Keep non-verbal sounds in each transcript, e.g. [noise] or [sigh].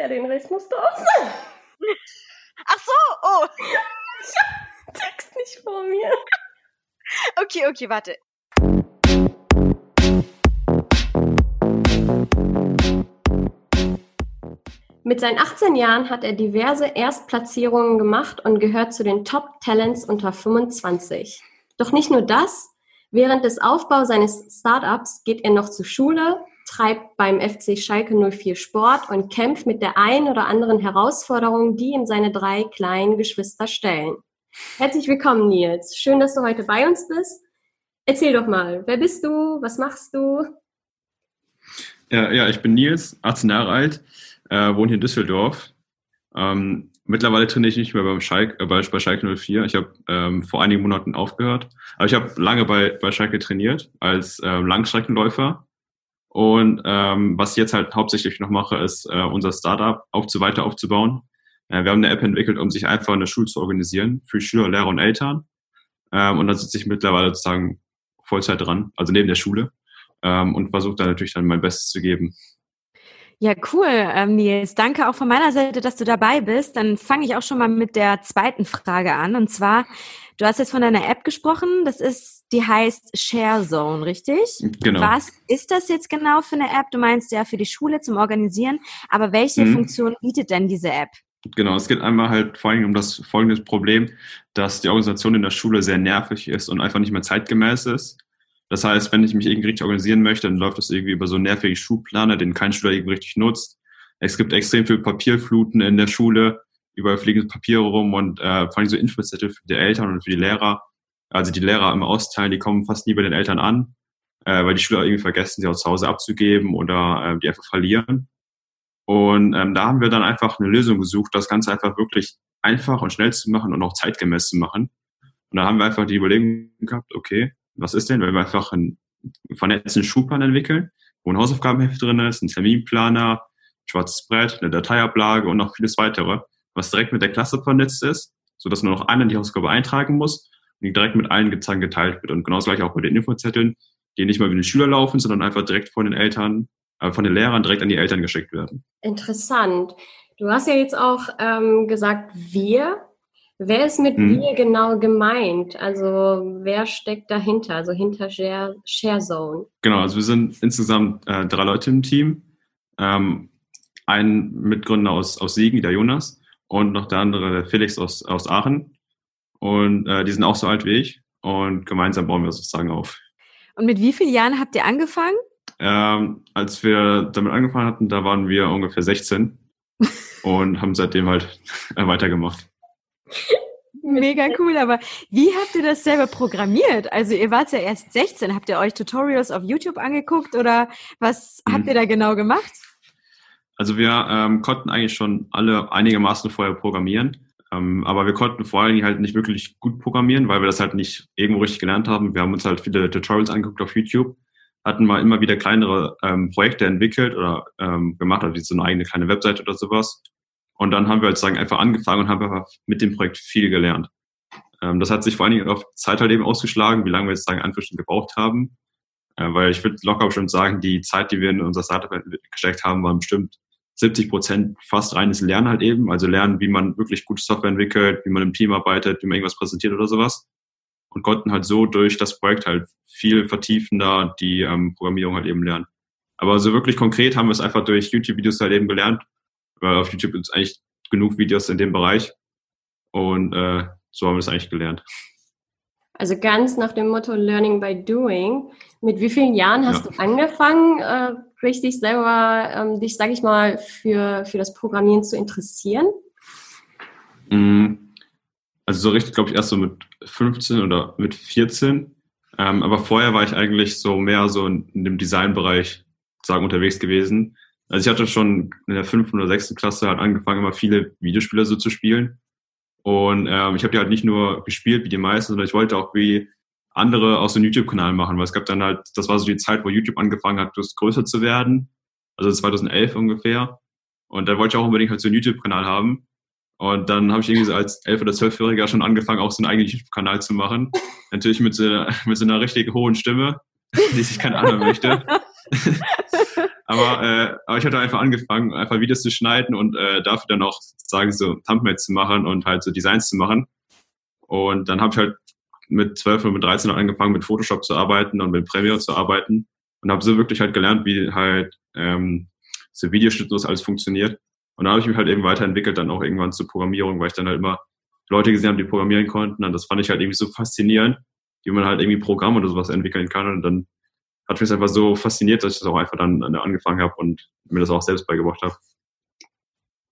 Ja, den Rest musst du auch sagen. Ach so, oh. Ich hab den Text nicht vor mir. Okay, okay, warte. Mit seinen 18 Jahren hat er diverse Erstplatzierungen gemacht und gehört zu den Top Talents unter 25. Doch nicht nur das. Während des Aufbaus seines Startups geht er noch zur Schule, treibt beim FC Schalke 04 Sport und kämpft mit der ein oder anderen Herausforderung, die ihm seine drei kleinen Geschwister stellen. Herzlich willkommen, Nils. Schön, dass du heute bei uns bist. Erzähl doch mal, wer bist du? Was machst du? Ja, ja ich bin Nils, 18 Jahre alt, äh, wohne hier in Düsseldorf. Ähm, mittlerweile trainiere ich nicht mehr beim Schalke, äh, bei, bei Schalke 04. Ich habe ähm, vor einigen Monaten aufgehört. Aber ich habe lange bei, bei Schalke trainiert als ähm, Langstreckenläufer. Und ähm, was ich jetzt halt hauptsächlich noch mache, ist äh, unser Startup aufzu weiter aufzubauen. Äh, wir haben eine App entwickelt, um sich einfach eine Schule zu organisieren für Schüler, Lehrer und Eltern. Ähm, und da sitze ich mittlerweile sozusagen Vollzeit dran, also neben der Schule ähm, und versuche da natürlich dann mein Bestes zu geben. Ja, cool, ähm, Nils. Danke auch von meiner Seite, dass du dabei bist. Dann fange ich auch schon mal mit der zweiten Frage an. Und zwar, du hast jetzt von deiner App gesprochen. Das ist, die heißt ShareZone, richtig? Genau. Was ist das jetzt genau für eine App? Du meinst ja für die Schule zum Organisieren. Aber welche Mhm. Funktion bietet denn diese App? Genau, es geht einmal halt vor allem um das folgende Problem, dass die Organisation in der Schule sehr nervig ist und einfach nicht mehr zeitgemäß ist. Das heißt, wenn ich mich irgendwie richtig organisieren möchte, dann läuft das irgendwie über so einen nervigen Schulplaner, den kein Schüler irgendwie richtig nutzt. Es gibt extrem viel Papierfluten in der Schule, überall fliegen Papiere rum und äh, vor allem so Infozettel für die Eltern und für die Lehrer. Also die Lehrer im Austeilen, die kommen fast nie bei den Eltern an, äh, weil die Schüler irgendwie vergessen, sie auch zu Hause abzugeben oder äh, die einfach verlieren. Und ähm, da haben wir dann einfach eine Lösung gesucht, das Ganze einfach wirklich einfach und schnell zu machen und auch zeitgemäß zu machen. Und da haben wir einfach die Überlegung gehabt, okay, was ist denn, wenn wir einfach einen vernetzten Schulplan entwickeln, wo ein Hausaufgabenheft drin ist, ein Terminplaner, ein schwarzes Brett, eine Dateiablage und noch vieles weitere, was direkt mit der Klasse vernetzt ist, sodass nur noch einer die Hausaufgabe eintragen muss direkt mit allen gezeigt geteilt wird. Und genauso gleich auch bei den Infozetteln, die nicht mal über den Schüler laufen, sondern einfach direkt von den Eltern, äh, von den Lehrern direkt an die Eltern geschickt werden. Interessant. Du hast ja jetzt auch ähm, gesagt, wir. Wer ist mit Mhm. wir genau gemeint? Also wer steckt dahinter? Also hinter Share, ShareZone. Genau, also wir sind insgesamt äh, drei Leute im Team. Ähm, ein Mitgründer aus, aus Siegen, der Jonas, und noch der andere, der Felix aus, aus Aachen. Und äh, die sind auch so alt wie ich. Und gemeinsam bauen wir sozusagen auf. Und mit wie vielen Jahren habt ihr angefangen? Ähm, als wir damit angefangen hatten, da waren wir ungefähr 16 [laughs] und haben seitdem halt [laughs] weitergemacht. Mega cool, aber wie habt ihr das selber programmiert? Also ihr wart ja erst 16, habt ihr euch Tutorials auf YouTube angeguckt oder was Mhm. habt ihr da genau gemacht? Also wir ähm, konnten eigentlich schon alle einigermaßen vorher programmieren, ähm, aber wir konnten vor allen Dingen halt nicht wirklich gut programmieren, weil wir das halt nicht irgendwo richtig gelernt haben. Wir haben uns halt viele Tutorials angeguckt auf YouTube, hatten mal immer wieder kleinere ähm, Projekte entwickelt oder ähm, gemacht, also wie so eine eigene kleine Webseite oder sowas. Und dann haben wir halt sagen einfach angefangen und haben einfach mit dem Projekt viel gelernt. Ähm, das hat sich vor allen Dingen auf Zeit halt eben ausgeschlagen, wie lange wir jetzt sagen Anführungsstrichen gebraucht haben. Äh, weil ich würde locker bestimmt sagen, die Zeit, die wir in unser Startup gesteckt haben, waren bestimmt 70 Prozent fast reines Lernen halt eben. Also lernen, wie man wirklich gute Software entwickelt, wie man im Team arbeitet, wie man irgendwas präsentiert oder sowas. Und konnten halt so durch das Projekt halt viel vertiefender die ähm, Programmierung halt eben lernen. Aber so wirklich konkret haben wir es einfach durch YouTube-Videos halt eben gelernt. Weil auf YouTube gibt es eigentlich genug Videos in dem Bereich. Und äh, so haben wir es eigentlich gelernt. Also ganz nach dem Motto Learning by Doing. Mit wie vielen Jahren hast Ja. du angefangen, äh, richtig selber ähm, dich, sag ich mal, für, für das Programmieren zu interessieren? Mm, Also so richtig, glaube ich, erst so mit 15 oder mit 14. Ähm, aber vorher war ich eigentlich so mehr so in, in dem Designbereich sagen unterwegs gewesen. Also ich hatte schon in der fünften oder sechsten Klasse halt angefangen, immer viele Videospiele so zu spielen. Und ähm, ich habe die halt nicht nur gespielt wie die meisten, sondern ich wollte auch wie andere aus dem YouTube-Kanal machen, weil es gab dann halt, das war so die Zeit, wo YouTube angefangen hat, größer zu werden. Also 2011 ungefähr. Und da wollte ich auch unbedingt halt so einen YouTube-Kanal haben. Und dann habe ich irgendwie so als 11- oder 12-Jähriger schon angefangen, auch so einen eigenen YouTube-Kanal zu machen. Natürlich mit so, einer- [laughs] mit so einer richtig hohen Stimme, [laughs] die sich keiner anhören möchte. [laughs] Aber, äh, aber ich hatte einfach angefangen, einfach Videos zu schneiden und äh, dafür dann auch sagen so Thumbnails zu machen und halt so Designs zu machen. Und dann habe ich halt mit 12 und mit 13 angefangen, mit Photoshop zu arbeiten und mit Premiere zu arbeiten und habe so wirklich halt gelernt, wie halt ähm, so Videoschnitt und das alles funktioniert. Und da habe ich mich halt eben weiterentwickelt, dann auch irgendwann zur Programmierung, weil ich dann halt immer Leute gesehen habe, die programmieren konnten. Und das fand ich halt irgendwie so faszinierend, wie man halt irgendwie Programme oder sowas entwickeln kann. Und dann hat mich das einfach so fasziniert, dass ich das auch einfach dann angefangen habe und mir das auch selbst beigebracht habe.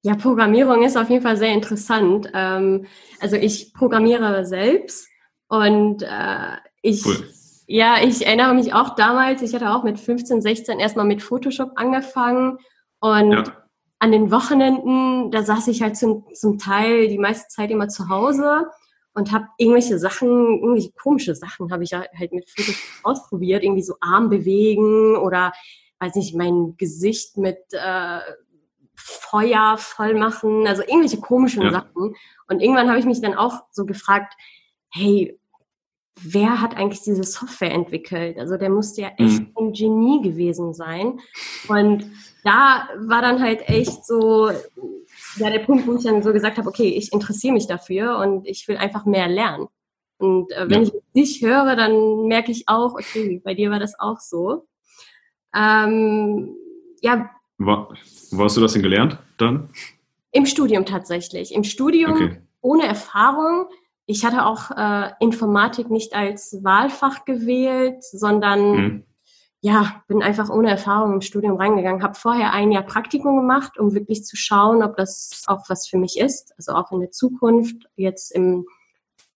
Ja, Programmierung ist auf jeden Fall sehr interessant. Ähm, also ich programmiere selbst und äh, ich, cool. ja, ich erinnere mich auch damals, ich hatte auch mit 15, 16 erstmal mit Photoshop angefangen und ja. an den Wochenenden, da saß ich halt zum, zum Teil die meiste Zeit immer zu Hause und habe irgendwelche Sachen, irgendwelche komische Sachen habe ich halt mit Photoshop ausprobiert, irgendwie so Arm bewegen oder weiß nicht, mein Gesicht mit äh, Feuer voll machen, also irgendwelche komischen ja. Sachen. Und irgendwann habe ich mich dann auch so gefragt, hey, wer hat eigentlich diese Software entwickelt? Also der musste ja echt mhm. ein Genie gewesen sein. Und da war dann halt echt so ja, der Punkt, wo ich dann so gesagt habe, okay, ich interessiere mich dafür und ich will einfach mehr lernen. Und äh, wenn ja. ich dich höre, dann merke ich auch, okay, bei dir war das auch so. Ähm, ja. Wo, wo hast du das denn gelernt dann? Im Studium tatsächlich. Im Studium okay. ohne Erfahrung. Ich hatte auch äh, Informatik nicht als Wahlfach gewählt, sondern mhm ja, bin einfach ohne Erfahrung im Studium reingegangen, habe vorher ein Jahr Praktikum gemacht, um wirklich zu schauen, ob das auch was für mich ist, also auch in der Zukunft, jetzt im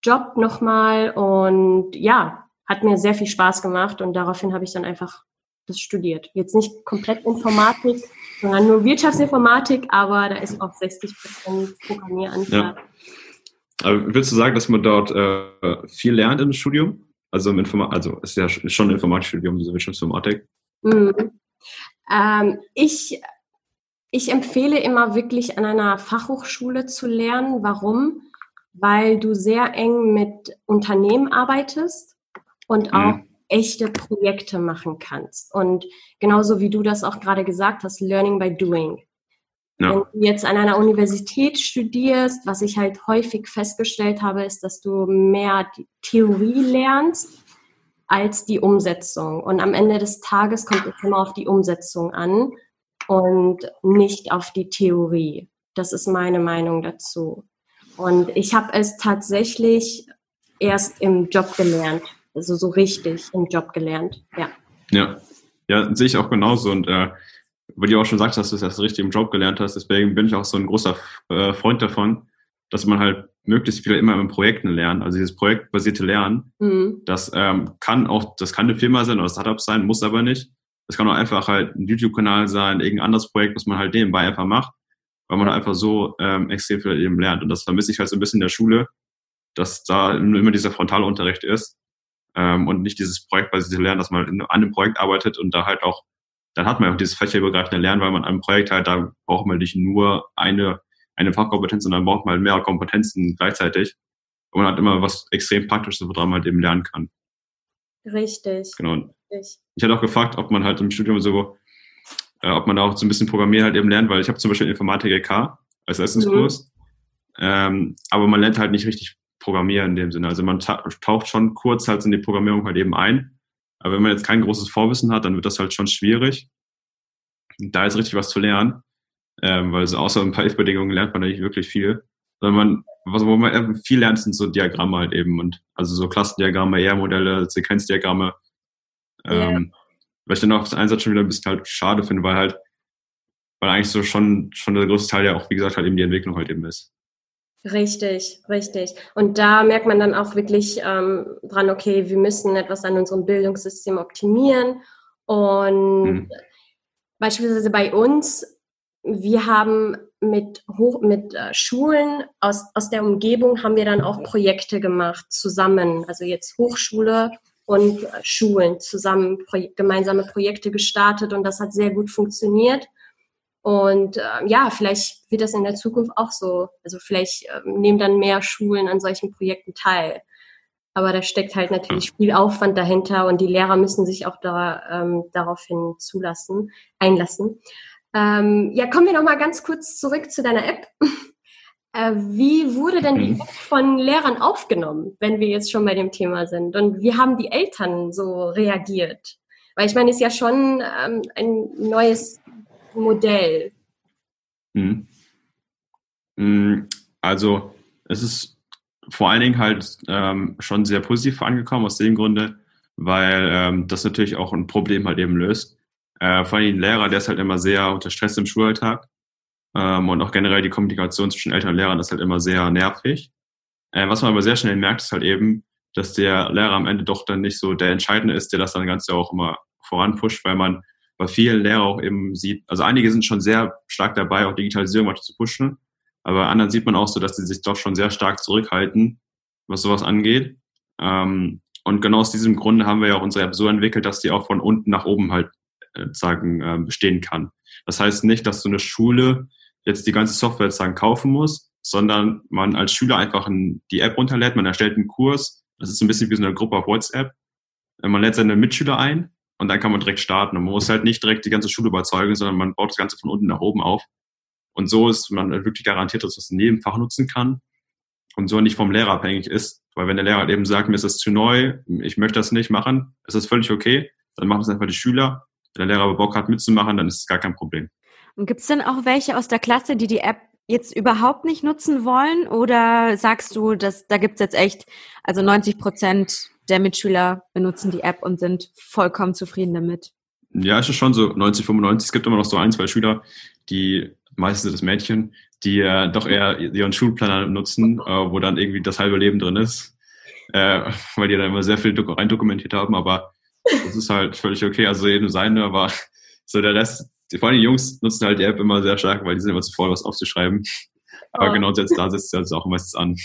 Job nochmal und ja, hat mir sehr viel Spaß gemacht und daraufhin habe ich dann einfach das studiert. Jetzt nicht komplett Informatik, sondern nur Wirtschaftsinformatik, aber da ist auch 60 Prozent Programmieranteil. Ja. Aber willst du sagen, dass man dort äh, viel lernt im Studium? Also im Informa also ist ja schon ein Informatikstudium, diese Wirtschaftsinformatik. Mhm. Ähm, ich, ich empfehle immer wirklich an einer Fachhochschule zu lernen. Warum? Weil du sehr eng mit Unternehmen arbeitest und auch mhm. echte Projekte machen kannst. Und genauso wie du das auch gerade gesagt hast, Learning by Doing. Ja. Wenn du jetzt an einer Universität studierst, was ich halt häufig festgestellt habe, ist, dass du mehr die Theorie lernst als die Umsetzung. Und am Ende des Tages kommt es immer auf die Umsetzung an und nicht auf die Theorie. Das ist meine Meinung dazu. Und ich habe es tatsächlich erst im Job gelernt, also so richtig im Job gelernt, ja. Ja, ja, sehe ich auch genauso. Und äh, weil du auch schon sagst, dass du es erst richtig im Job gelernt hast, deswegen bin ich auch so ein großer äh, Freund davon, dass man halt möglichst viel immer in Projekten lernt. Also dieses projektbasierte Lernen, mhm. das ähm, kann auch, das kann eine Firma sein oder Startup sein, muss aber nicht. Das kann auch einfach halt ein YouTube-Kanal sein, irgendein anderes Projekt, was man halt nebenbei einfach macht, weil man einfach so ähm, extrem viel eben lernt. Und das vermisse ich halt so ein bisschen in der Schule, dass da immer dieser Frontalunterricht ist ähm, und nicht dieses projektbasierte Lernen, dass man an einem Projekt arbeitet und da halt auch dann hat man auch dieses fächerübergreifende Lernen, weil man an einem Projekt halt, da braucht man nicht nur eine, eine Fachkompetenz, sondern braucht man halt mehrere Kompetenzen gleichzeitig. Und man hat immer was extrem Praktisches, woran man halt eben lernen kann. Richtig. Genau. Richtig. Ich hatte auch gefragt, ob man halt im Studium so, äh, ob man da auch so ein bisschen Programmieren halt eben lernt, weil ich habe zum Beispiel Informatik LK als Essenskurs. Mhm. Ähm, aber man lernt halt nicht richtig Programmieren in dem Sinne. Also man taucht schon kurz halt in die Programmierung halt eben ein, aber wenn man jetzt kein großes Vorwissen hat, dann wird das halt schon schwierig, da jetzt richtig was zu lernen. Ähm, weil so außer ein paar If-Bedingungen lernt man da nicht wirklich viel. Sondern man, was, wo man viel lernt, sind so Diagramme halt eben. Und also so Klassendiagramme, ER-Modelle, Sequenzdiagramme. Ähm, ja. Was ich dann auf den Einsatz schon wieder ein bisschen halt schade finde, weil halt, weil eigentlich so schon, schon der größte Teil ja auch, wie gesagt, halt eben die Entwicklung halt eben ist. Richtig, richtig. Und da merkt man dann auch wirklich ähm, dran, okay, wir müssen etwas an unserem Bildungssystem optimieren. Und mhm. beispielsweise bei uns, wir haben mit, Hoch mit äh, Schulen aus, aus der Umgebung haben wir dann auch Projekte gemacht, zusammen. Also jetzt Hochschule und äh, Schulen zusammen pro gemeinsame Projekte gestartet und das hat sehr gut funktioniert. Und äh, ja, vielleicht wird das in der Zukunft auch so. Also vielleicht äh, nehmen dann mehr Schulen an solchen Projekten teil. Aber da steckt halt natürlich viel Aufwand dahinter und die Lehrer müssen sich auch da, ähm, daraufhin zulassen, einlassen. Ähm, ja, kommen wir noch mal ganz kurz zurück zu deiner App. [laughs] Äh, wie wurde denn die Mhm. App von Lehrern aufgenommen, wenn wir jetzt schon bei dem Thema sind? Und wie haben die Eltern so reagiert? Weil ich meine, ist ja schon ähm, ein neues Modell. Mhm. Mm, Also es ist vor allen Dingen halt ähm, schon sehr positiv angekommen aus dem Grunde, weil ähm, das natürlich auch ein Problem halt eben löst. Äh, vor allem ein Lehrer, der ist halt immer sehr unter Stress im Schulalltag ähm, und auch generell die Kommunikation zwischen Eltern und Lehrern ist halt immer sehr nervig. Äh, was man aber sehr schnell merkt, ist halt eben, dass der Lehrer am Ende doch dann nicht so der Entscheidende ist, der das dann Ganze auch immer voranpusht, weil man bei vielen Lehrern auch eben sieht, also einige sind schon sehr stark dabei, auch Digitalisierung weiter zu pushen, aber anderen sieht man auch so, dass sie sich doch schon sehr stark zurückhalten, was sowas angeht. Ähm, und genau aus diesem Grunde haben wir ja auch unsere App so entwickelt, dass die auch von unten nach oben halt äh, sagen äh, bestehen kann. Das heißt nicht, dass so eine Schule jetzt die ganze Software sagen kaufen muss, sondern man als Schüler einfach ein, die App runterlädt, man erstellt einen Kurs. Das ist so ein bisschen wie so eine Gruppe auf WhatsApp. Äh, Man lädt seine Mitschüler ein und dann kann man direkt starten. Und man muss halt nicht direkt die ganze Schule überzeugen, sondern man baut das Ganze von unten nach oben auf. Und so ist man wirklich garantiert, dass man es in jedem Fach nutzen kann und so nicht vom Lehrer abhängig ist. Weil wenn der Lehrer halt eben sagt, mir ist das zu neu, ich möchte das nicht machen, ist das völlig okay. Dann machen es einfach die Schüler. Wenn der Lehrer aber Bock hat mitzumachen, dann ist es gar kein Problem. Und gibt es denn auch welche aus der Klasse, die die App jetzt überhaupt nicht nutzen wollen? Oder sagst du, dass da gibt's jetzt echt, also 90 Prozent der Mitschüler benutzen die App und sind vollkommen zufrieden damit? Ja, es ist schon so 90, 95. Es gibt immer noch so ein, zwei Schüler, die, meistens sind es Mädchen, die äh, doch eher ihren Schulplaner nutzen, [laughs] äh, wo dann irgendwie das halbe Leben drin ist, äh, weil die da immer sehr viel dok- reindokumentiert haben, aber das ist halt völlig okay. Also jedem seine, aber [laughs] so der Rest, vor allem die Jungs nutzen halt die App immer sehr stark, weil die sind immer zu faul, was aufzuschreiben. Aber Oh. genau jetzt da setzt sie also auch meistens an.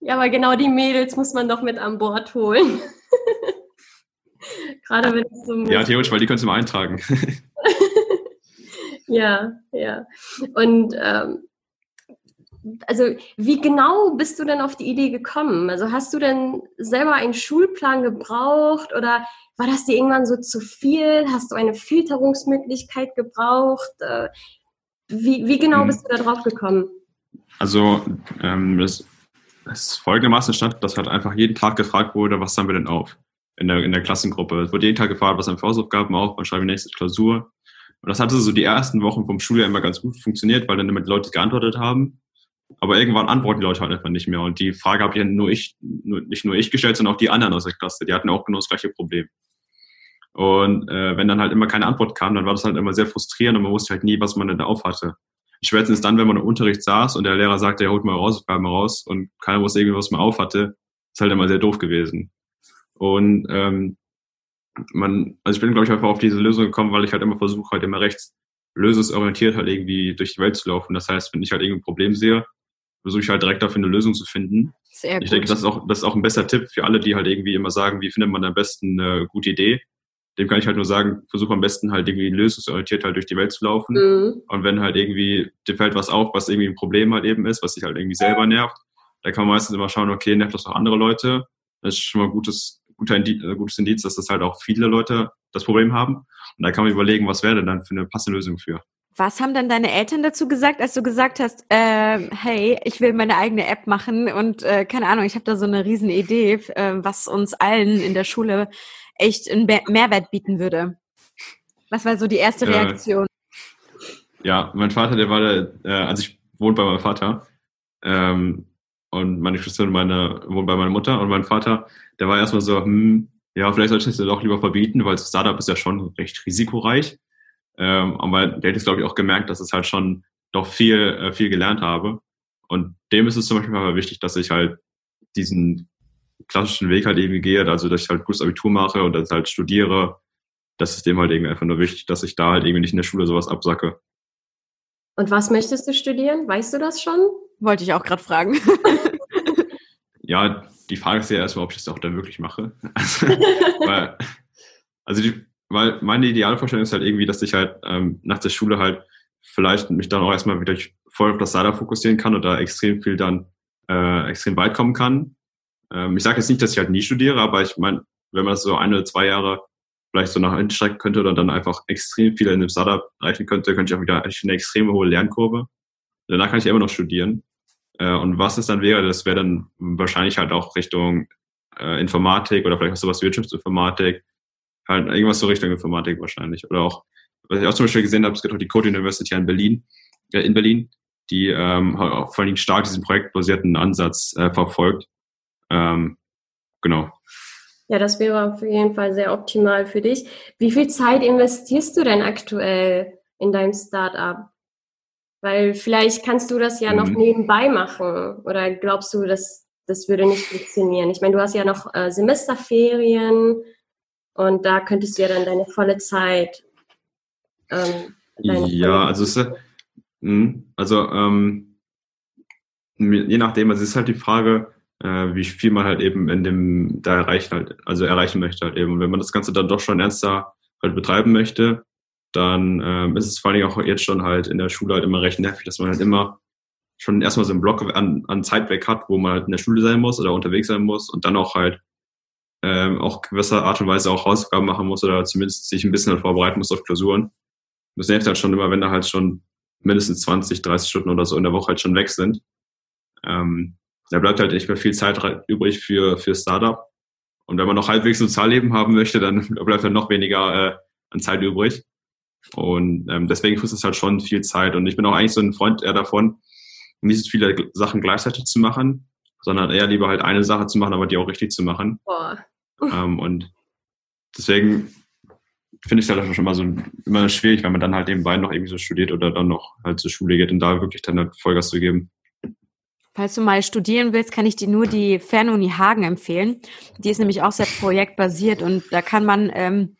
Ja, aber genau die Mädels muss man doch mit an Bord holen. [laughs] Gerade wenn es so Ja, theoretisch, weil die können es immer eintragen. [laughs] Ja, ja. Und ähm, also wie genau bist du denn auf die Idee gekommen? Also hast du denn selber einen Schulplan gebraucht oder war das dir irgendwann so zu viel? Hast du eine Filterungsmöglichkeit gebraucht? Äh, wie, wie genau Mhm. bist du da drauf gekommen? Also ähm, das, ist folgendermaßen stand, dass halt einfach jeden Tag gefragt wurde, was haben wir denn auf in der, in der Klassengruppe. Es wurde jeden Tag gefragt, was haben wir Hausaufgaben auf, wann schreiben wir nächste Klausur. Und das hatte so die ersten Wochen vom Schuljahr immer ganz gut funktioniert, weil dann immer die Leute geantwortet haben. Aber irgendwann antworten die Leute halt einfach nicht mehr. Und die Frage habe ja nur ich, nur, nicht nur ich gestellt, sondern auch die anderen aus der Klasse. Die hatten auch genau das gleiche Problem. Und äh, wenn dann halt immer keine Antwort kam, dann war das halt immer sehr frustrierend und man wusste halt nie, was man denn da auf hatte. Spätestens dann, wenn man im Unterricht saß und der Lehrer sagte, er holt mal Hausaufgaben raus und keiner wusste irgendwie, was man auf hatte, ist halt immer sehr doof gewesen. Und ähm, man, also ich bin, glaube ich, einfach auf diese Lösung gekommen, weil ich halt immer versuche, halt immer rechts lösungsorientiert halt irgendwie durch die Welt zu laufen. Das heißt, wenn ich halt irgendwie ein Problem sehe, versuche ich halt direkt dafür eine Lösung zu finden. Sehr Ich gut. denke, das ist auch, das ist auch ein besser Tipp für alle, die halt irgendwie immer sagen, wie findet man am besten eine gute Idee. Dem kann ich halt nur sagen, versuche am besten halt irgendwie lösungsorientiert halt durch die Welt zu laufen. Mhm. Und wenn halt irgendwie dir fällt was auf, was irgendwie ein Problem halt eben ist, was dich halt irgendwie selber nervt, dann kann man meistens immer schauen, okay, nervt das auch andere Leute. Das ist schon mal ein gutes, guter Indiz, äh, gutes Indiz, dass das halt auch viele Leute das Problem haben. Und da kann man überlegen, was wäre denn dann für eine passende Lösung für. Was haben dann deine Eltern dazu gesagt, als du gesagt hast, äh, hey, ich will meine eigene App machen und äh, keine Ahnung, ich habe da so eine riesen Idee, äh, was uns allen in der Schule echt einen Mehrwert bieten würde. Was war so die erste Äh, Reaktion? Ja, mein Vater, der war der, äh, also ich wohne bei meinem Vater ähm, und meine Schwester und meine wohnen bei meiner Mutter und mein Vater, der war erstmal so, hm, ja, vielleicht sollte ich das doch lieber verbieten, weil das Startup ist ja schon recht risikoreich. Ähm, aber der hat jetzt, glaube ich, auch gemerkt, dass es halt schon doch viel, äh, viel gelernt habe. Und dem ist es zum Beispiel aber wichtig, dass ich halt diesen klassischen Weg halt irgendwie gehe, also dass ich halt gutes Abitur mache und dass ich halt studiere. Das ist dem halt irgendwie einfach nur wichtig, dass ich da halt irgendwie nicht in der Schule sowas absacke. Und was möchtest du studieren? Weißt du das schon? Wollte ich auch gerade fragen. [laughs] Ja, die Frage ist ja erstmal, ob ich das auch dann wirklich mache. Also, [laughs] weil, also die, weil meine Idealvorstellung ist halt irgendwie, dass ich halt ähm, nach der Schule halt vielleicht mich dann auch erstmal wieder voll auf das Startup fokussieren kann und da extrem viel dann äh, extrem weit kommen kann. Ähm, ich sage jetzt nicht, dass ich halt nie studiere, aber ich meine, wenn man so ein oder zwei Jahre vielleicht so nach hinten strecken könnte oder dann einfach extrem viel in einem Startup erreichen könnte, könnte ich auch wieder eine extrem hohe Lernkurve. Danach kann ich immer noch studieren. Äh, und was es dann wäre, das wäre dann wahrscheinlich halt auch Richtung äh, Informatik oder vielleicht auch sowas Wirtschaftsinformatik. Halt irgendwas so Richtung Informatik wahrscheinlich. Oder auch, was ich auch zum Beispiel gesehen habe, es gibt auch die Code University in Berlin, äh, in Berlin, die ähm, vor allem stark diesen projektbasierten Ansatz äh, verfolgt. Ähm, genau. Ja, das wäre auf jeden Fall sehr optimal für dich. Wie viel Zeit investierst du denn aktuell in deinem Startup? Weil vielleicht kannst du das ja mhm. noch nebenbei machen. Oder glaubst du, dass das würde nicht funktionieren? Ich meine, du hast ja noch äh, Semesterferien und da könntest du ja dann deine volle Zeit. Ähm, deine ja, volle also es ist, hm, also ähm, je nachdem, also es ist halt die Frage, äh, wie viel man halt eben in dem da erreichen halt, also erreichen möchte halt eben. Und wenn man das Ganze dann doch schon ernster halt betreiben möchte, dann ähm, ist es vor allem auch jetzt schon halt in der Schule halt immer recht nervig, dass man halt immer schon erstmal so einen Block an, an Zeit weg hat, wo man halt in der Schule sein muss oder unterwegs sein muss und dann auch halt ähm, auch gewisser Art und Weise auch Hausaufgaben machen muss oder zumindest sich ein bisschen halt vorbereiten muss auf Klausuren. Das nervt halt schon immer, wenn da halt schon mindestens 20, 30 Stunden oder so in der Woche halt schon weg sind. Ähm, da bleibt halt nicht mehr viel Zeit übrig für, für Startup. Und wenn man noch halbwegs Sozialleben haben möchte, dann [laughs] bleibt dann noch weniger äh, an Zeit übrig. Und ähm, deswegen frisst es halt schon viel Zeit. Und ich bin auch eigentlich so ein Freund eher davon, nicht so viele Sachen gleichzeitig zu machen, sondern eher lieber halt eine Sache zu machen, aber die auch richtig zu machen. Boah. Ähm, und deswegen finde ich es halt schon immer so immer schwierig, wenn man dann halt nebenbei noch irgendwie so studiert oder dann noch halt zur Schule geht und da wirklich dann halt Vollgas zu geben. Falls du mal studieren willst, kann ich dir nur die Fernuni Hagen empfehlen. Die ist nämlich auch sehr projektbasiert und da kann man ähm,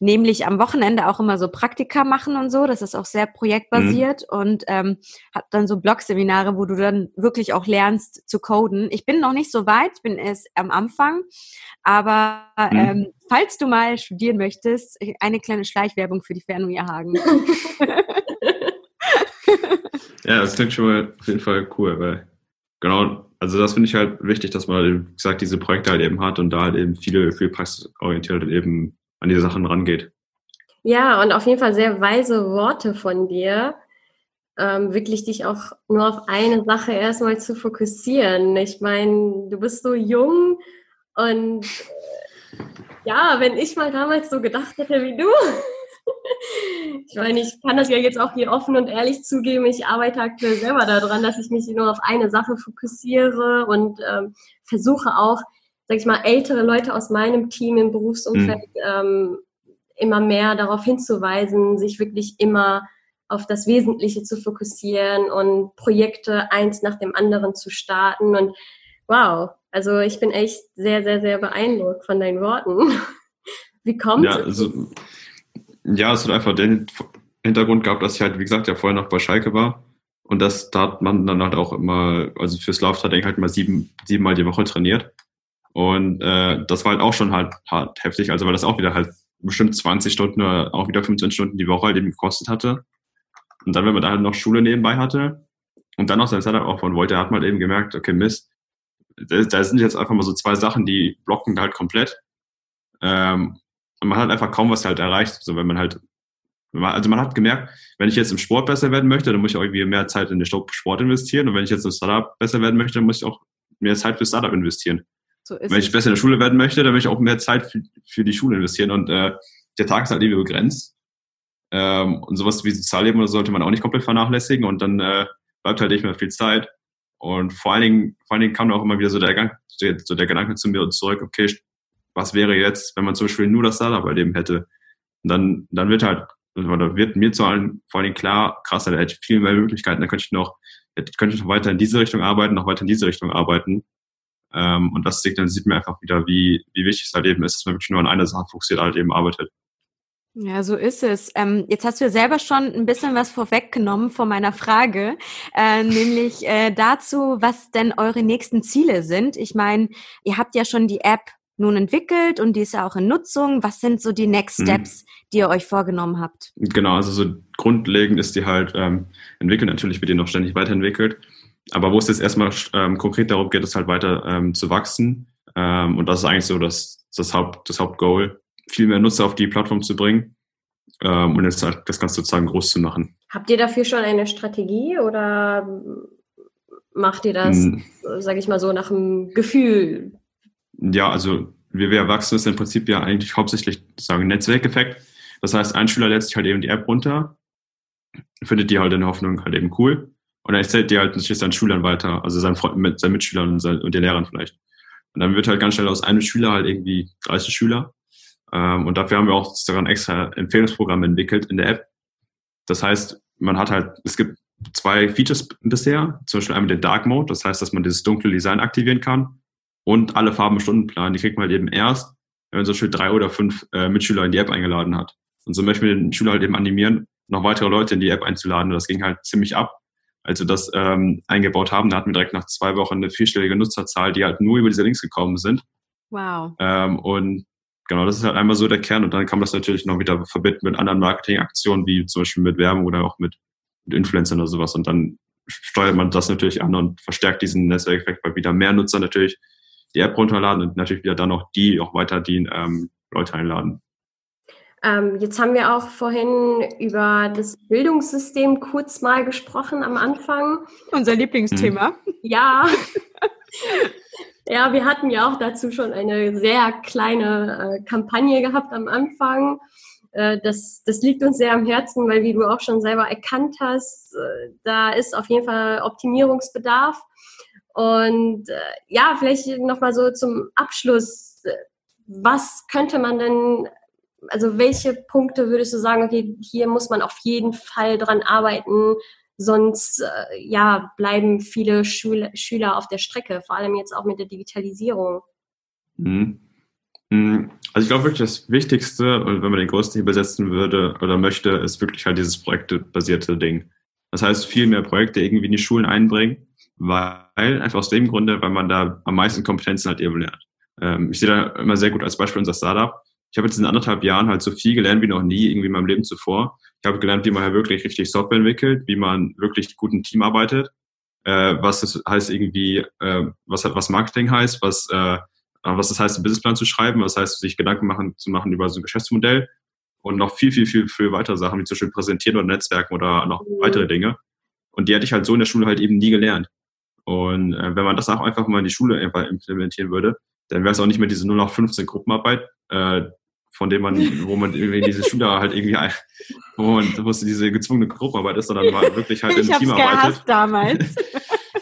nämlich am Wochenende auch immer so Praktika machen und so. Das ist auch sehr projektbasiert mhm. und ähm, hat dann so Blog-Seminare, wo du dann wirklich auch lernst zu coden. Ich bin noch nicht so weit, bin erst am Anfang, aber mhm. ähm, falls du mal studieren möchtest, eine kleine Schleichwerbung für die Fernuni Hagen. [laughs] ja, das klingt schon mal auf jeden Fall cool, weil Genau, also das finde ich halt wichtig, dass man, wie gesagt, diese Projekte halt eben hat und da halt eben viele, viel praxisorientiert eben an diese Sachen rangeht. Ja, und auf jeden Fall sehr weise Worte von dir. Ähm, wirklich dich auch nur auf eine Sache erstmal zu fokussieren. Ich meine, du bist so jung und äh, ja, wenn ich mal damals so gedacht hätte wie du, [laughs] ich meine, ich kann das ja jetzt auch hier offen und ehrlich zugeben. Ich arbeite aktuell selber daran, dass ich mich nur auf eine Sache fokussiere und ähm, versuche auch, sag ich mal, ältere Leute aus meinem Team im Berufsumfeld mhm. ähm, immer mehr darauf hinzuweisen, sich wirklich immer auf das Wesentliche zu fokussieren und Projekte eins nach dem anderen zu starten. Und wow, also ich bin echt sehr, sehr, sehr beeindruckt von deinen Worten. [laughs] Wie kommt ja, also, ja, es hat einfach den Hintergrund gehabt, dass ich halt, wie gesagt, ja vorher noch bei Schalke war. Und das, da hat man dann halt auch immer, also fürs Lauftraining halt mal sieben, siebenmal die Woche trainiert. Und äh, das war halt auch schon halt hart heftig, also weil das auch wieder halt bestimmt 20 Stunden oder auch wieder 15 Stunden die Woche halt eben gekostet hatte. Und dann, wenn man da halt noch Schule nebenbei hatte und dann noch sein Setup aufbauen wollte, hat man halt eben gemerkt, okay, Mist, da sind jetzt einfach mal so zwei Sachen, die blocken halt komplett. Ähm, man hat einfach kaum was halt erreicht. So, wenn man halt, also man hat gemerkt, wenn ich jetzt im Sport besser werden möchte, dann muss ich auch irgendwie mehr Zeit in den Sport investieren. Und wenn ich jetzt im Startup besser werden möchte, dann muss ich auch mehr Zeit für Startup investieren. So wenn ich besser in der Schule werden möchte, dann möchte ich auch mehr Zeit für, für die Schule investieren. Und äh, der Tag ist halt irgendwie begrenzt. Ähm, und sowas wie Sozialleben sollte man auch nicht komplett vernachlässigen. Und dann äh, bleibt halt nicht mehr viel Zeit. Und vor allen Dingen, vor allen Dingen kam auch immer wieder so der, so der Gedanke zu mir zurück, okay, was wäre jetzt, wenn man zum Beispiel nur das Startup bei dem hätte? Und dann, dann wird halt, oder wird mir zu allen, vor allem klar, krass, da hätte ich viel mehr Möglichkeiten, da könnte ich noch, könnte ich noch weiter in diese Richtung arbeiten, noch weiter in diese Richtung arbeiten. Ähm, und das sieht man einfach wieder, wie, wie wichtig es halt eben ist, dass man wirklich nur an eine Sache fokussiert halt eben arbeitet. Ja, so ist es. Ähm, jetzt hast du ja selber schon ein bisschen was vorweggenommen von meiner Frage, äh, nämlich äh, dazu, was denn eure nächsten Ziele sind. Ich meine, ihr habt ja schon die App nun entwickelt und die ist ja auch in Nutzung. Was sind so die Next mhm. Steps, mhm. die ihr euch vorgenommen habt? Genau, also so grundlegend ist die halt ähm, entwickelt. Natürlich wird die noch ständig weiterentwickelt. Aber wo es jetzt erstmal ähm, konkret darum geht, ist halt weiter ähm, zu wachsen. Ähm, und das ist eigentlich so das, das, Haupt, das Hauptgoal, viel mehr Nutzer auf die Plattform zu bringen ähm, und jetzt halt das Ganze sozusagen groß zu machen. Habt ihr dafür schon eine Strategie oder macht ihr das, hm. sage ich mal so, nach dem Gefühl? Ja, also wie wir erwachsen ist im Prinzip ja eigentlich hauptsächlich sagen Netzwerkeffekt. Das heißt, ein Schüler lädt sich halt eben die App runter, findet die halt in der Hoffnung halt eben cool und dann erzählt die halt natürlich seinen Schülern weiter, also seinen, Freund, mit, seinen Mitschülern und, seinen, und den Lehrern vielleicht. Und dann wird halt ganz schnell aus einem Schüler halt irgendwie 30 Schüler. Ähm, und dafür haben wir auch daran extra Empfehlungsprogramme entwickelt in der App. Das heißt, man hat halt, es gibt zwei Features bisher, zum Beispiel einmal den Dark Mode, das heißt, dass man dieses dunkle Design aktivieren kann und alle Farben im Stundenplan, die kriegt man halt eben erst, wenn man zum Beispiel drei oder fünf äh, Mitschüler in die App eingeladen hat. Und so möchten wir den Schüler halt eben animieren, noch weitere Leute in die App einzuladen. Und das ging halt ziemlich ab. Als wir das ähm, eingebaut haben, da hatten wir direkt nach zwei Wochen eine vierstellige Nutzerzahl, die halt nur über diese Links gekommen sind. Wow. Ähm, und genau, das ist halt einmal so der Kern. Und dann kann man das natürlich noch wieder verbinden mit anderen Marketingaktionen, wie zum Beispiel mit Werbung oder auch mit, mit Influencern oder sowas. Und dann steuert man das natürlich an und verstärkt diesen Netzwerkeffekt, weil wieder mehr Nutzer natürlich die App runterladen und natürlich wieder dann auch die auch weiter die ähm, Leute einladen. Ähm, jetzt haben wir auch vorhin über das Bildungssystem kurz mal gesprochen am Anfang. Unser Lieblingsthema. Hm. Ja. ja, wir hatten ja auch dazu schon eine sehr kleine äh, Kampagne gehabt am Anfang. Äh, das, das liegt uns sehr am Herzen, weil wie du auch schon selber erkannt hast, äh, da ist auf jeden Fall Optimierungsbedarf. Und äh, ja, vielleicht nochmal so zum Abschluss. Was könnte man denn, also welche Punkte würdest du sagen, okay, hier muss man auf jeden Fall dran arbeiten, sonst äh, ja, bleiben viele Schüler, Schüler auf der Strecke, vor allem jetzt auch mit der Digitalisierung. Mhm. mhm. Also ich glaube wirklich, das Wichtigste, und wenn man den größten Hebel setzen würde oder möchte, ist wirklich halt dieses projektbasierte Ding. Das heißt, viel mehr Projekte irgendwie in die Schulen einbringen weil, einfach aus dem Grunde, weil man da am meisten Kompetenzen halt eben lernt. Ähm, ich sehe da immer sehr gut als Beispiel unser Startup. Ich habe jetzt in anderthalb Jahren halt so viel gelernt wie noch nie irgendwie in meinem Leben zuvor. Ich habe gelernt, wie man halt wirklich richtig Software entwickelt, wie man wirklich gut im Team arbeitet, äh, was das heißt irgendwie, äh, was, was Marketing heißt, was, äh, was das heißt, einen Businessplan zu schreiben, was heißt, sich Gedanken machen, zu machen über so ein Geschäftsmodell und noch viel, viel, viel, viel weitere Sachen, wie zum Beispiel präsentieren oder Netzwerken oder noch mhm. weitere Dinge. Und die hätte ich halt so in der Schule halt eben nie gelernt. Und äh, wenn man das auch einfach mal in die Schule implementieren würde, dann wäre es auch nicht mehr diese 0 nach 15 Gruppenarbeit, äh, von dem man, wo man irgendwie diese Schule halt irgendwie, wo man, wo es diese gezwungene Gruppenarbeit ist, sondern man wirklich halt im Team arbeitet. damals. [laughs]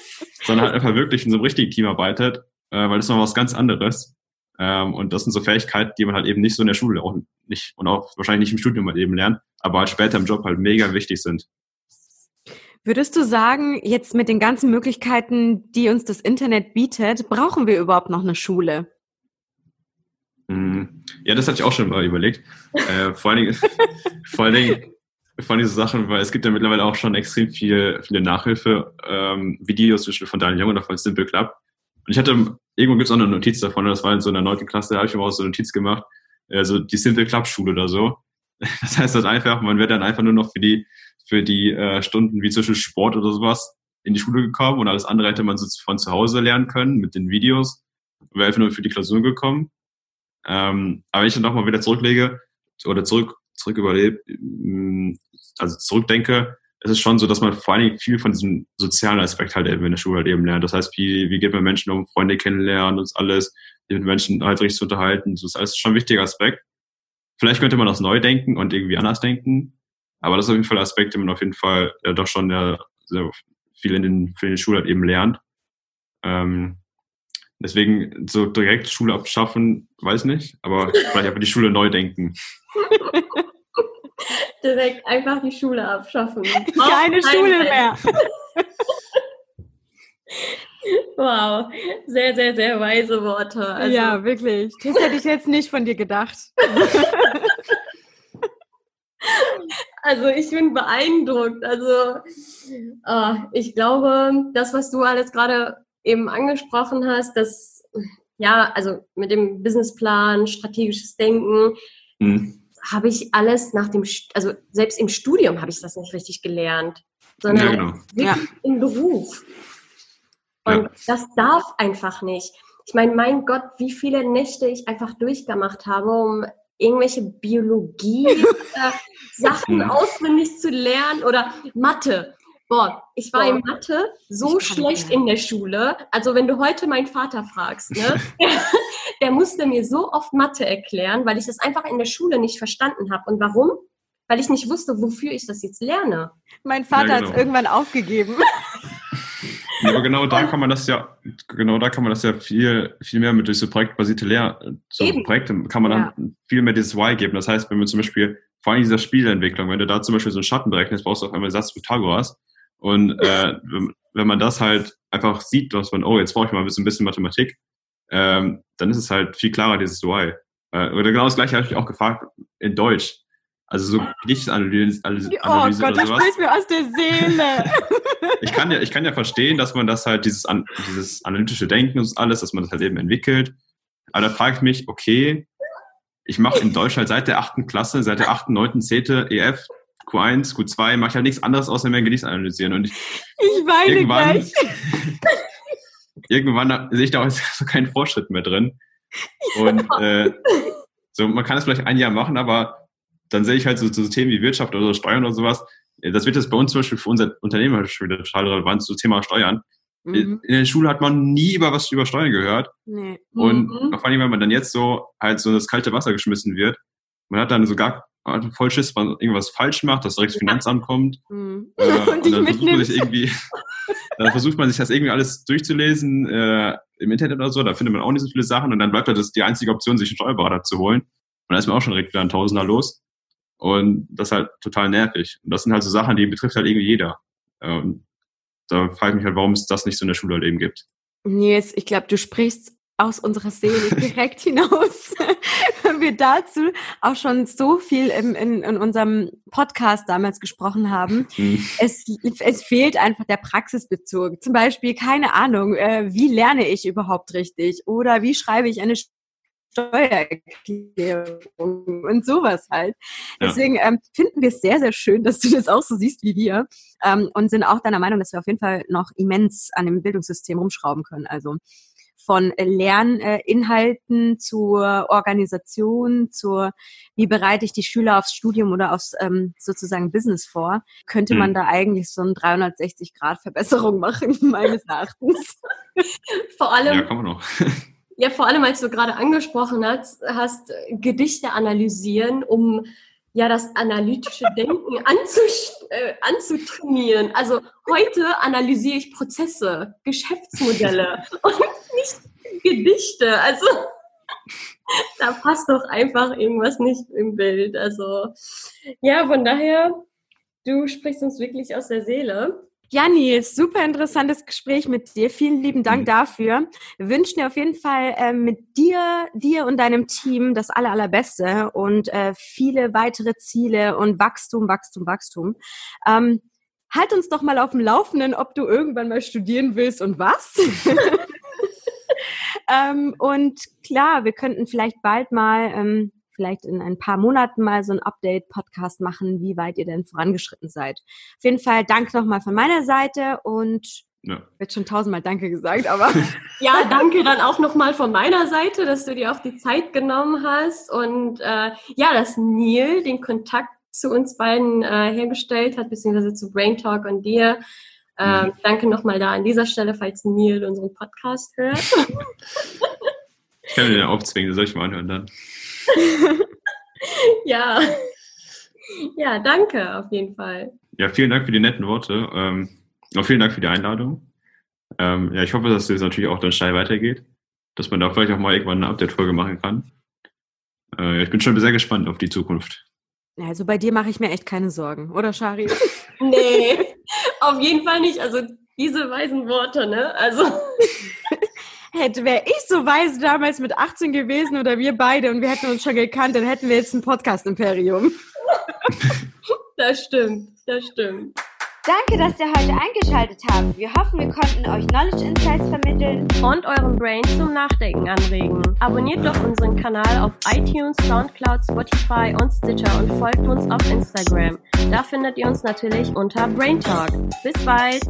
[laughs] sondern halt einfach wirklich in so einem richtigen Team arbeitet, äh, weil das ist noch was ganz anderes. Ähm, und das sind so Fähigkeiten, die man halt eben nicht so in der Schule auch nicht und auch wahrscheinlich nicht im Studium halt eben lernt, aber halt später im Job halt mega wichtig sind. Würdest du sagen, jetzt mit den ganzen Möglichkeiten, die uns das Internet bietet, brauchen wir überhaupt noch eine Schule? Hm, ja, das hatte ich auch schon mal überlegt. Äh, vor allen Dingen, [laughs] vor allen Dingen, vor allem diese Sachen, weil es gibt ja mittlerweile auch schon extrem viel, viele Nachhilfe-Videos, ähm, von Daniel Jung oder von Simple Club. Und ich hatte, irgendwo gibt es auch eine Notiz davon, das war in so einer neunten Klasse, da habe ich mir auch so eine Notiz gemacht, also die Simple Club Schule oder so. [laughs] Das heißt das einfach, man wird dann einfach nur noch für die für die äh, Stunden wie Beispiel Sport oder sowas in die Schule gekommen und alles andere hätte man so von zu Hause lernen können mit den Videos. Wäre einfach nur für die Klausur gekommen. Ähm, aber wenn ich dann nochmal wieder zurücklege oder zurück, zurück überlebe, mm, also zurückdenke, es ist schon so, dass man vor allen Dingen viel von diesem sozialen Aspekt halt eben in der Schule halt eben lernt. Das heißt, wie, wie geht man Menschen um, Freunde kennenlernen und alles, mit Menschen halt richtig zu unterhalten. Das ist alles schon ein wichtiger Aspekt. Vielleicht könnte man das neu denken und irgendwie anders denken. Aber das ist auf jeden Fall ein Aspekt, den man auf jeden Fall ja doch schon ja, sehr viel in den, für den Schule halt eben lernt. Ähm, deswegen so direkt Schule abschaffen, weiß nicht, aber vielleicht einfach die Schule neu denken. [laughs] direkt einfach die Schule abschaffen. [laughs] Keine Schule mehr. [laughs] Wow, sehr, sehr, sehr weise Worte. Also, ja, wirklich. Das hätte ich jetzt nicht von dir gedacht. Also ich bin beeindruckt. Also äh, ich glaube, das, was du alles gerade eben angesprochen hast, das ja, also mit dem Businessplan, strategisches Denken, mhm. habe ich alles nach dem, also selbst im Studium habe ich das nicht richtig gelernt, sondern ja, genau. ja. im Beruf. Und Ja. das darf einfach nicht. Ich meine, mein Gott, wie viele Nächte ich einfach durchgemacht habe, um irgendwelche Biologie-Sachen [laughs] auswendig zu lernen oder Mathe. Boah, ich war Boah. in Mathe so schlecht in der Schule. Also wenn du heute meinen Vater fragst, ne, [laughs] [laughs] der musste mir so oft Mathe erklären, weil ich das einfach in der Schule nicht verstanden habe. Und warum? Weil ich nicht wusste, wofür ich das jetzt lerne. Mein Vater Ja, hat genau. es irgendwann aufgegeben. Ja, aber genau da kann man das ja, genau da kann man das ja viel, viel mehr mit durch so projektbasierte Lehr, so Eben. Projekte kann man dann viel mehr dieses Why geben. Das heißt, wenn man zum Beispiel, vor allem in dieser Spieleentwicklung, wenn du da zum Beispiel so einen Schatten berechnest, brauchst du auf einmal Satz Pythagoras. Und äh, wenn, wenn man das halt einfach sieht, dass man, oh, jetzt brauche ich mal ein bisschen, ein bisschen Mathematik, ähm, dann ist es halt viel klarer, dieses Why. Äh, oder genau das gleiche habe ich auch gefragt in Deutsch. Also so Gedichtsanalyse Analyse Oh Gott, oder das sowas sprichst mir aus der Seele. [laughs] ich kann ja, ich kann ja verstehen, dass man das halt, dieses, dieses analytische Denken und alles, dass man das halt eben entwickelt. Aber da frage ich mich, okay, ich mache in Deutsch halt seit der achten Klasse, seit der achten, neunten, zehnte EF, Q1, Q2, mache ich halt nichts anderes außer mehr Gedicht analysieren. Und ich, Ich weine irgendwann, gleich. [laughs] irgendwann sehe ich da auch [laughs] so keinen Fortschritt mehr drin. Und äh, so, man kann es vielleicht ein Jahr machen, aber dann sehe ich halt so, so Themen wie Wirtschaft oder so Steuern oder sowas. Das wird jetzt bei uns zum Beispiel für unser Unternehmen halt schon wieder total relevant, so Thema Steuern. Mhm. In der Schule hat man nie über was über Steuern gehört. Nee. Und Mhm. vor allem, wenn man dann jetzt so halt so in das kalte Wasser geschmissen wird, man hat dann so gar voll Schiss, wenn man irgendwas falsch macht, dass direkt das Finanzamt kommt. Mhm. Äh, [laughs] Und und dich dann versucht man sich irgendwie, [laughs] dann versucht man sich das irgendwie alles durchzulesen äh, im Internet oder so, da findet man auch nicht so viele Sachen und dann bleibt halt das die einzige Option, sich einen Steuerberater zu holen. Und dann ist man auch schon direkt wieder ein Tausender los. Und das ist halt total nervig. Und das sind halt so Sachen, die betrifft halt irgendwie jeder. Ähm, da frage ich mich halt, warum es das nicht so in der Schule halt eben gibt. Nils, ich glaube, du sprichst aus unserer Seele [laughs] direkt hinaus, [laughs] weil wir dazu auch schon so viel im, in, in unserem Podcast damals gesprochen haben. Hm. [laughs] Es, es fehlt einfach der Praxisbezug. Zum Beispiel, keine Ahnung, äh, wie lerne ich überhaupt richtig? Oder wie schreibe ich eine Steuererklärung und sowas halt. Ja. Deswegen ähm, finden wir es sehr, sehr schön, dass du das auch so siehst wie wir ähm, und sind auch deiner Meinung, dass wir auf jeden Fall noch immens an dem Bildungssystem rumschrauben können. Also von Lerninhalten zur Organisation, zur wie bereite ich die Schüler aufs Studium oder aufs ähm, sozusagen Business vor, könnte man Mhm. da eigentlich so eine 360 Grad Verbesserung machen, [laughs] meines Erachtens. Vor allem, Ja, kann man auch. Ja, vor allem, als du gerade angesprochen hast, hast Gedichte analysieren, um ja das analytische [laughs] Denken äh, anzutrainieren. Also heute analysiere ich Prozesse, Geschäftsmodelle [laughs] und nicht Gedichte. Also [laughs] da passt doch einfach irgendwas nicht im Bild. Also ja, von daher, du sprichst uns wirklich aus der Seele. Ja, Nils, super interessantes Gespräch mit dir. Vielen lieben Dank Mhm. dafür. Wir wünschen dir auf jeden Fall äh, mit dir, dir und deinem Team das aller, allerbeste und äh, viele weitere Ziele und Wachstum, Wachstum, Wachstum. Ähm, halt uns doch mal auf dem Laufenden, ob du irgendwann mal studieren willst und was. [laughs] [laughs] ähm, und klar, wir könnten vielleicht bald mal, ähm, vielleicht in ein paar Monaten mal so ein Update-Podcast machen, wie weit ihr denn vorangeschritten seid. Auf jeden Fall Dank nochmal von meiner Seite und Ja. wird schon tausendmal Danke gesagt, aber [laughs] Ja, danke dann auch nochmal von meiner Seite, dass du dir auch die Zeit genommen hast und äh, ja, dass Neil den Kontakt zu uns beiden äh, hergestellt hat, beziehungsweise zu Brain Talk und dir. Äh, Mhm. Danke nochmal da an dieser Stelle, falls Neil unseren Podcast hört. [laughs] Ich kann mir den aufzwingen, das soll ich mal anhören dann. [laughs] ja. Ja, danke auf jeden Fall. Ja, vielen Dank für die netten Worte. Ähm, auch vielen Dank für die Einladung. Ähm, ja, ich hoffe, dass es natürlich auch dann steil weitergeht, dass man da vielleicht auch mal irgendwann eine Update-Folge machen kann. Äh, ich bin schon sehr gespannt auf die Zukunft. also bei dir mache ich mir echt keine Sorgen, oder Shari? [laughs] Nee, auf jeden Fall nicht. Also diese weisen Worte, ne? Also [laughs] Hätte, wäre ich so weise damals mit 18 gewesen oder wir beide und wir hätten uns schon gekannt, dann hätten wir jetzt ein Podcast-Imperium. [laughs] das stimmt, das stimmt. Danke, dass ihr heute eingeschaltet habt. Wir hoffen, wir konnten euch Knowledge Insights vermitteln. und euren Brain zum Nachdenken anregen. Abonniert doch unseren Kanal auf iTunes, Soundcloud, Spotify und Stitcher und folgt uns auf Instagram. Da findet ihr uns natürlich unter Brain Talk. Bis bald!